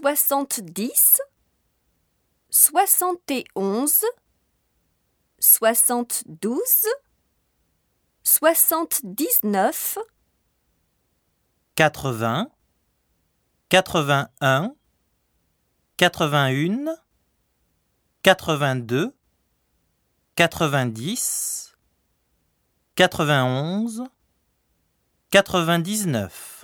soixante-dix, soixante et onze, soixante-douze, soixante-dix-neuf, quatre-vingts, quatre-vingt-un, quatre-vingt-une, quatre-vingt-deux, quatre-vingt-dix, quatre-vingt-onze, quatre-vingt-dix-neuf.